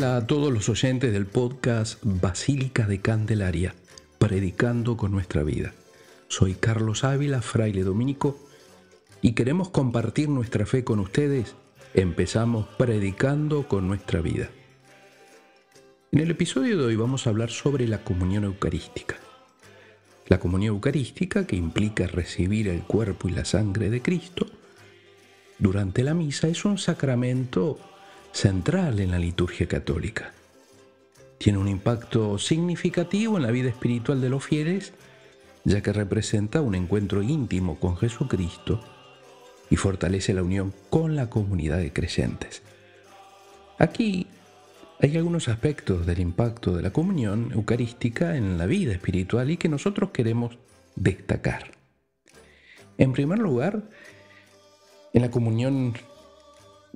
a todos los oyentes del podcast Basílica de Candelaria, predicando con nuestra vida. Soy Carlos Ávila, fraile dominico, y queremos compartir nuestra fe con ustedes. Empezamos predicando con nuestra vida. En el episodio de hoy vamos a hablar sobre la comunión eucarística. La comunión eucarística, que implica recibir el cuerpo y la sangre de Cristo, durante la misa es un sacramento central en la liturgia católica. Tiene un impacto significativo en la vida espiritual de los fieles, ya que representa un encuentro íntimo con Jesucristo y fortalece la unión con la comunidad de creyentes. Aquí hay algunos aspectos del impacto de la comunión eucarística en la vida espiritual y que nosotros queremos destacar. En primer lugar, en la comunión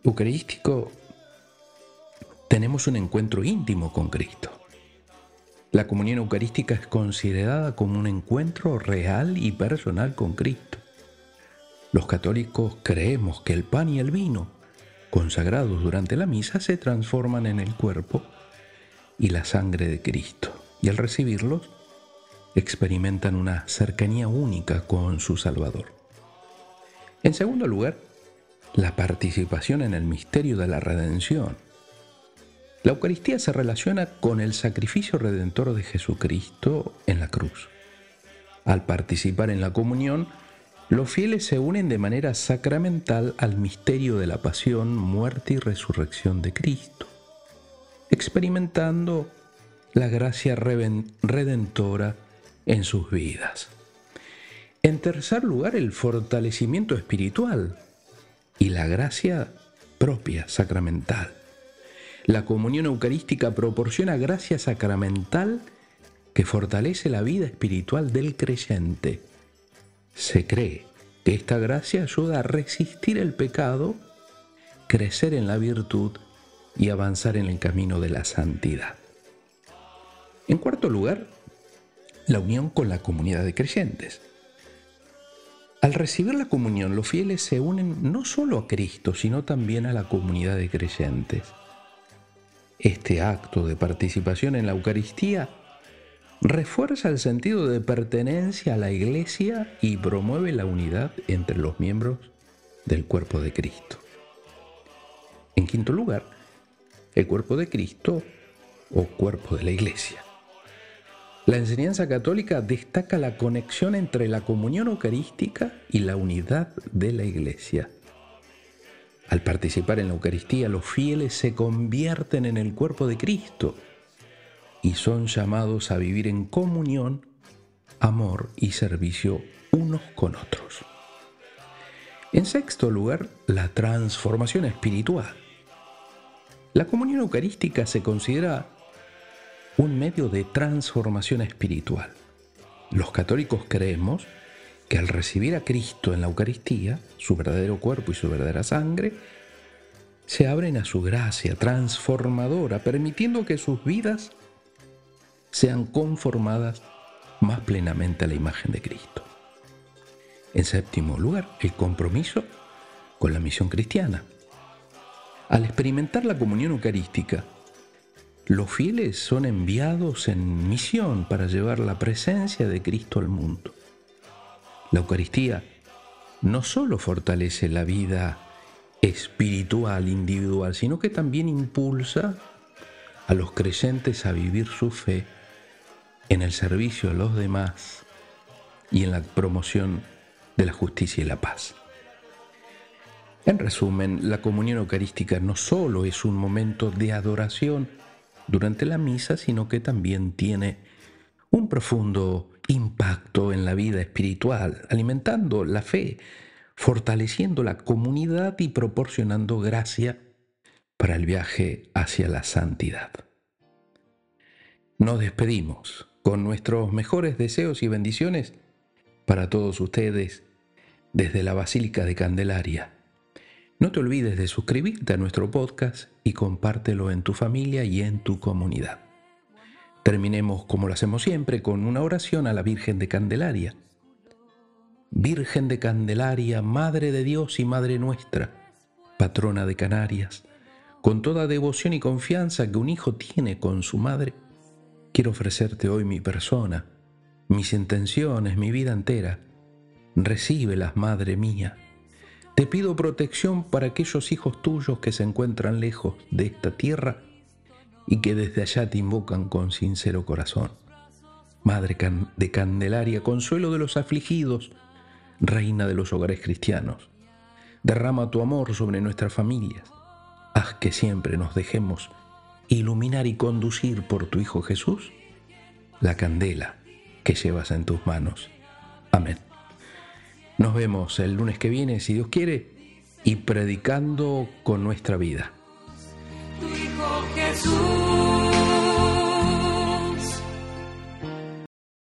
eucarístico tenemos un encuentro íntimo con Cristo. La comunión eucarística es considerada como un encuentro real y personal con Cristo. Los católicos creemos que el pan y el vino, consagrados durante la misa, se transforman en el cuerpo y la sangre de Cristo, y al recibirlos experimentan una cercanía única con su Salvador. En segundo lugar, la participación en el misterio de la redención la Eucaristía se relaciona con el sacrificio redentor de Jesucristo en la cruz. Al participar en la comunión, los fieles se unen de manera sacramental al misterio de la pasión, muerte y resurrección de Cristo, experimentando la gracia redentora en sus vidas. En tercer lugar, el fortalecimiento espiritual y la gracia propia sacramental. La comunión eucarística proporciona gracia sacramental que fortalece la vida espiritual del creyente. Se cree que esta gracia ayuda a resistir el pecado, crecer en la virtud y avanzar en el camino de la santidad. En cuarto lugar, la unión con la comunidad de creyentes. Al recibir la comunión, los fieles se unen no solo a Cristo, sino también a la comunidad de creyentes. Este acto de participación en la Eucaristía refuerza el sentido de pertenencia a la Iglesia y promueve la unidad entre los miembros del cuerpo de Cristo. En quinto lugar, el cuerpo de Cristo o cuerpo de la Iglesia. La enseñanza católica destaca la conexión entre la comunión eucarística y la unidad de la Iglesia. Al participar en la Eucaristía, los fieles se convierten en el cuerpo de Cristo y son llamados a vivir en comunión, amor y servicio unos con otros. En sexto lugar, la transformación espiritual. La comunión eucarística se considera un medio de transformación espiritual. Los católicos creemos que al recibir a Cristo en la Eucaristía, su verdadero cuerpo y su verdadera sangre, se abren a su gracia transformadora, permitiendo que sus vidas sean conformadas más plenamente a la imagen de Cristo. En séptimo lugar, el compromiso con la misión cristiana. Al experimentar la comunión eucarística, los fieles son enviados en misión para llevar la presencia de Cristo al mundo. La Eucaristía no solo fortalece la vida espiritual individual, sino que también impulsa a los creyentes a vivir su fe en el servicio a los demás y en la promoción de la justicia y la paz. En resumen, la comunión eucarística no solo es un momento de adoración durante la misa, sino que también tiene un profundo impacto en la vida espiritual, alimentando la fe, fortaleciendo la comunidad y proporcionando gracia para el viaje hacia la santidad. Nos despedimos con nuestros mejores deseos y bendiciones para todos ustedes desde la Basílica de Candelaria. No te olvides de suscribirte a nuestro podcast y compártelo en tu familia y en tu comunidad. Terminemos como lo hacemos siempre con una oración a la Virgen de Candelaria. Virgen de Candelaria, Madre de Dios y Madre nuestra, patrona de Canarias, con toda devoción y confianza que un hijo tiene con su madre, quiero ofrecerte hoy mi persona, mis intenciones, mi vida entera. Recíbelas, Madre mía. Te pido protección para aquellos hijos tuyos que se encuentran lejos de esta tierra y que desde allá te invocan con sincero corazón. Madre de Candelaria, consuelo de los afligidos, Reina de los hogares cristianos, derrama tu amor sobre nuestras familias. Haz que siempre nos dejemos iluminar y conducir por tu Hijo Jesús, la candela que llevas en tus manos. Amén. Nos vemos el lunes que viene, si Dios quiere, y predicando con nuestra vida. Tu Hijo Jesús.